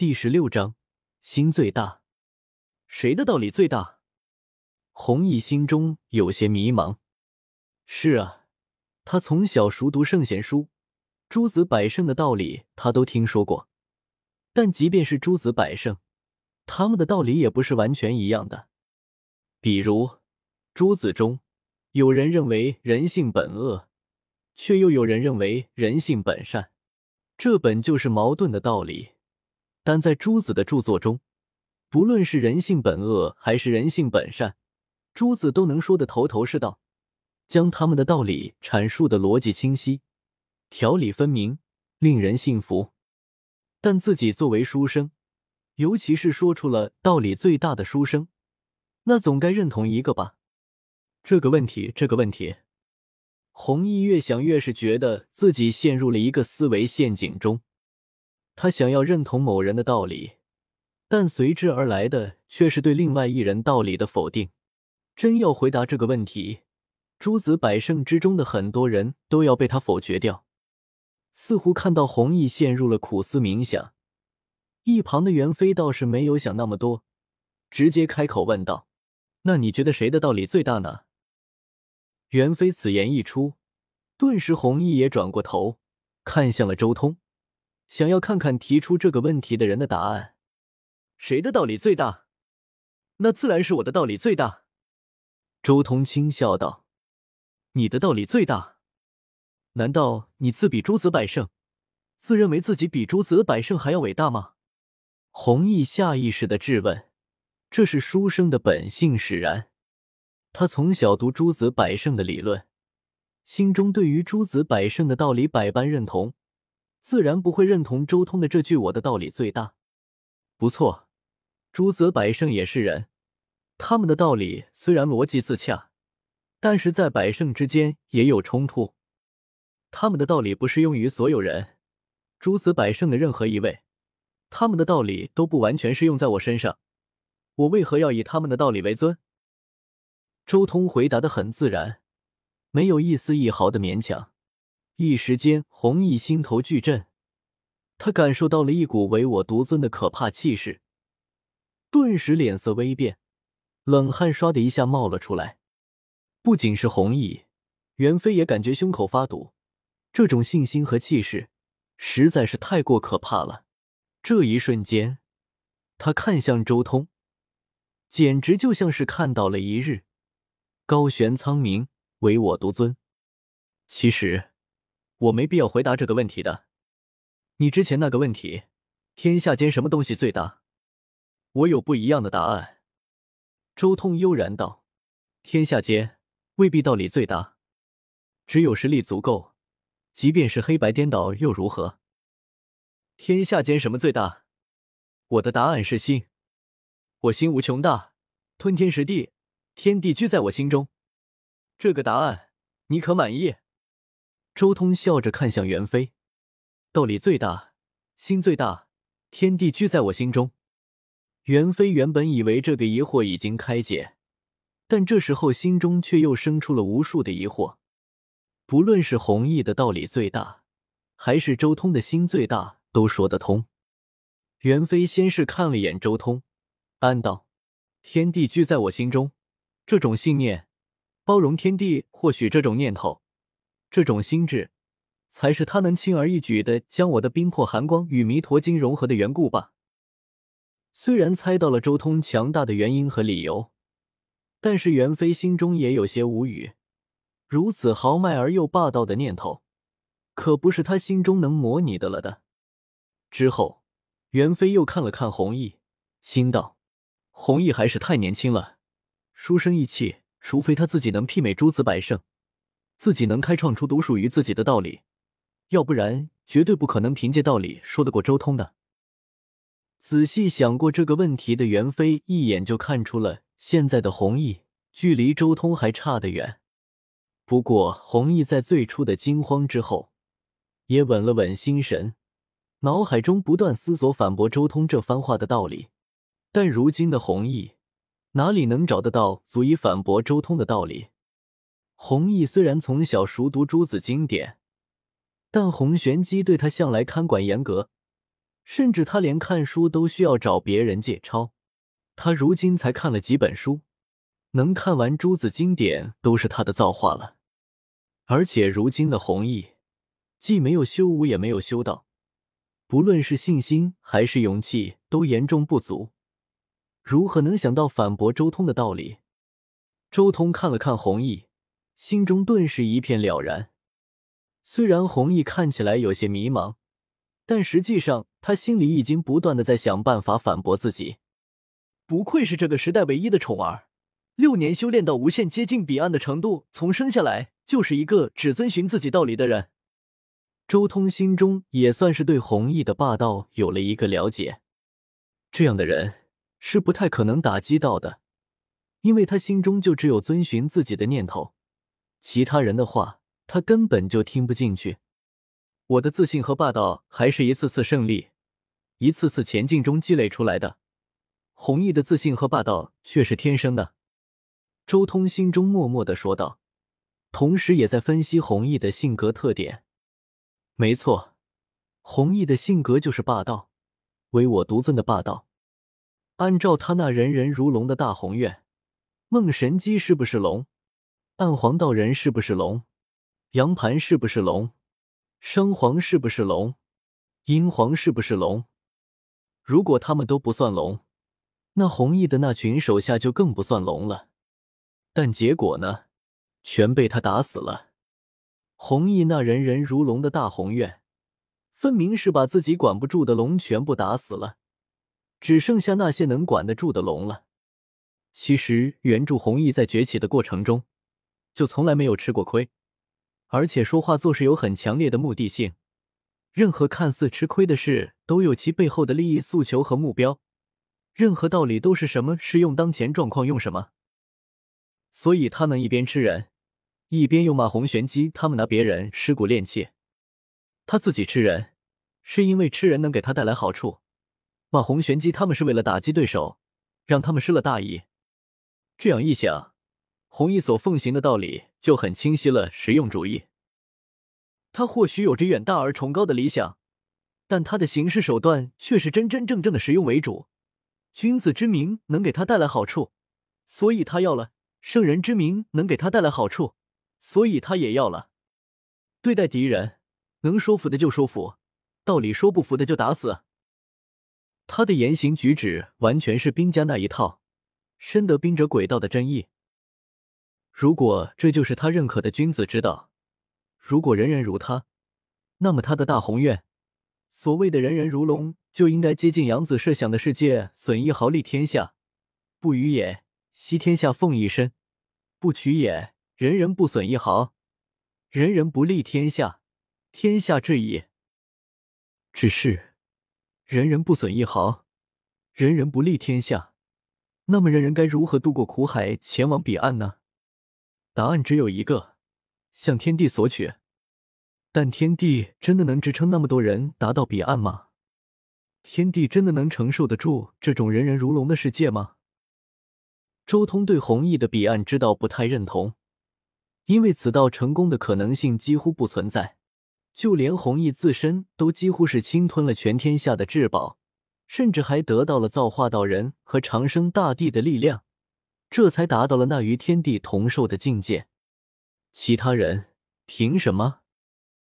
第十六章，心最大，谁的道理最大？弘毅心中有些迷茫。是啊，他从小熟读圣贤书，诸子百圣的道理他都听说过。但即便是诸子百圣，他们的道理也不是完全一样的。比如，诸子中有人认为人性本恶，却又有人认为人性本善，这本就是矛盾的道理。但在朱子的著作中，不论是人性本恶还是人性本善，朱子都能说得头头是道，将他们的道理阐述的逻辑清晰、条理分明，令人信服。但自己作为书生，尤其是说出了道理最大的书生，那总该认同一个吧？这个问题，这个问题，弘毅越想越是觉得自己陷入了一个思维陷阱中。他想要认同某人的道理，但随之而来的却是对另外一人道理的否定。真要回答这个问题，诸子百圣之中的很多人都要被他否决掉。似乎看到弘毅陷入了苦思冥想，一旁的袁飞倒是没有想那么多，直接开口问道：“那你觉得谁的道理最大呢？”袁飞此言一出，顿时弘毅也转过头看向了周通。想要看看提出这个问题的人的答案，谁的道理最大？那自然是我的道理最大。周通轻笑道：“你的道理最大？难道你自比诸子百圣，自认为自己比诸子百圣还要伟大吗？”弘毅下意识的质问，这是书生的本性使然。他从小读诸子百圣的理论，心中对于诸子百圣的道理百般认同。自然不会认同周通的这句“我的道理最大”。不错，诸子百胜也是人，他们的道理虽然逻辑自洽，但是在百胜之间也有冲突。他们的道理不适用于所有人，诸子百胜的任何一位，他们的道理都不完全适用在我身上。我为何要以他们的道理为尊？周通回答的很自然，没有一丝一毫的勉强。一时间，弘毅心头巨震，他感受到了一股唯我独尊的可怕气势，顿时脸色微变，冷汗唰的一下冒了出来。不仅是弘毅，袁飞也感觉胸口发堵，这种信心和气势实在是太过可怕了。这一瞬间，他看向周通，简直就像是看到了一日高悬苍冥，唯我独尊。其实。我没必要回答这个问题的。你之前那个问题，天下间什么东西最大？我有不一样的答案。周通悠然道：“天下间未必道理最大，只有实力足够，即便是黑白颠倒又如何？天下间什么最大？我的答案是心。我心无穷大，吞天食地，天地居在我心中。这个答案你可满意？”周通笑着看向袁飞，道理最大，心最大，天地居在我心中。袁飞原本以为这个疑惑已经开解，但这时候心中却又生出了无数的疑惑。不论是弘毅的道理最大，还是周通的心最大，都说得通。袁飞先是看了眼周通，暗道：“天地居在我心中，这种信念，包容天地，或许这种念头。”这种心智，才是他能轻而易举的将我的冰魄寒光与弥陀经融合的缘故吧。虽然猜到了周通强大的原因和理由，但是袁飞心中也有些无语。如此豪迈而又霸道的念头，可不是他心中能模拟的了的。之后，袁飞又看了看弘毅，心道：弘毅还是太年轻了，书生意气，除非他自己能媲美诸子百圣。自己能开创出独属于自己的道理，要不然绝对不可能凭借道理说得过周通的。仔细想过这个问题的袁飞一眼就看出了现在的弘毅距离周通还差得远。不过弘毅在最初的惊慌之后，也稳了稳心神，脑海中不断思索反驳周通这番话的道理。但如今的弘毅哪里能找得到足以反驳周通的道理？弘毅虽然从小熟读诸子经典，但洪玄机对他向来看管严格，甚至他连看书都需要找别人借抄。他如今才看了几本书，能看完诸子经典都是他的造化了。而且如今的弘毅，既没有修武，也没有修道，不论是信心还是勇气，都严重不足。如何能想到反驳周通的道理？周通看了看弘毅，心中顿时一片了然。虽然弘毅看起来有些迷茫，但实际上他心里已经不断的在想办法反驳自己。不愧是这个时代唯一的宠儿，六年修炼到无限接近彼岸的程度，从生下来就是一个只遵循自己道理的人。周通心中也算是对弘毅的霸道有了一个了解。这样的人是不太可能打击到的，因为他心中就只有遵循自己的念头，其他人的话。他根本就听不进去。我的自信和霸道还是一次次胜利、一次次前进中积累出来的。弘毅的自信和霸道却是天生的。周通心中默默的说道，同时也在分析弘毅的性格特点。没错，弘毅的性格就是霸道，唯我独尊的霸道。按照他那人人如龙的大宏愿，梦神姬是不是龙？暗黄道人是不是龙？杨盘是不是龙？生黄是不是龙？阴黄是不是龙？如果他们都不算龙，那弘毅的那群手下就更不算龙了。但结果呢？全被他打死了。弘毅那人人如龙的大宏愿，分明是把自己管不住的龙全部打死了，只剩下那些能管得住的龙了。其实，原著弘毅在崛起的过程中，就从来没有吃过亏。而且说话做事有很强烈的目的性，任何看似吃亏的事都有其背后的利益诉求和目标，任何道理都是什么适用当前状况用什么。所以他能一边吃人，一边又骂洪玄机他们拿别人尸骨炼气。他自己吃人，是因为吃人能给他带来好处；骂洪玄机他们是为了打击对手，让他们失了大意。这样一想。弘毅所奉行的道理就很清晰了，实用主义。他或许有着远大而崇高的理想，但他的行事手段却是真真正正的实用为主。君子之名能给他带来好处，所以他要了；圣人之名能给他带来好处，所以他也要了。对待敌人，能说服的就说服，道理说不服的就打死。他的言行举止完全是兵家那一套，深得兵者诡道的真意。如果这就是他认可的君子之道，如果人人如他，那么他的大宏愿，所谓的人人如龙，就应该接近杨子设想的世界：损一毫利天下，不与也；惜天下奉一身，不取也。人人不损一毫，人人不利天下，天下治矣。只是，人人不损一毫，人人不利天下，那么人人该如何渡过苦海，前往彼岸呢？答案只有一个，向天地索取。但天地真的能支撑那么多人达到彼岸吗？天地真的能承受得住这种人人如龙的世界吗？周通对弘毅的彼岸之道不太认同，因为此道成功的可能性几乎不存在。就连弘毅自身都几乎是侵吞了全天下的至宝，甚至还得到了造化道人和长生大帝的力量。这才达到了那与天地同寿的境界，其他人凭什么？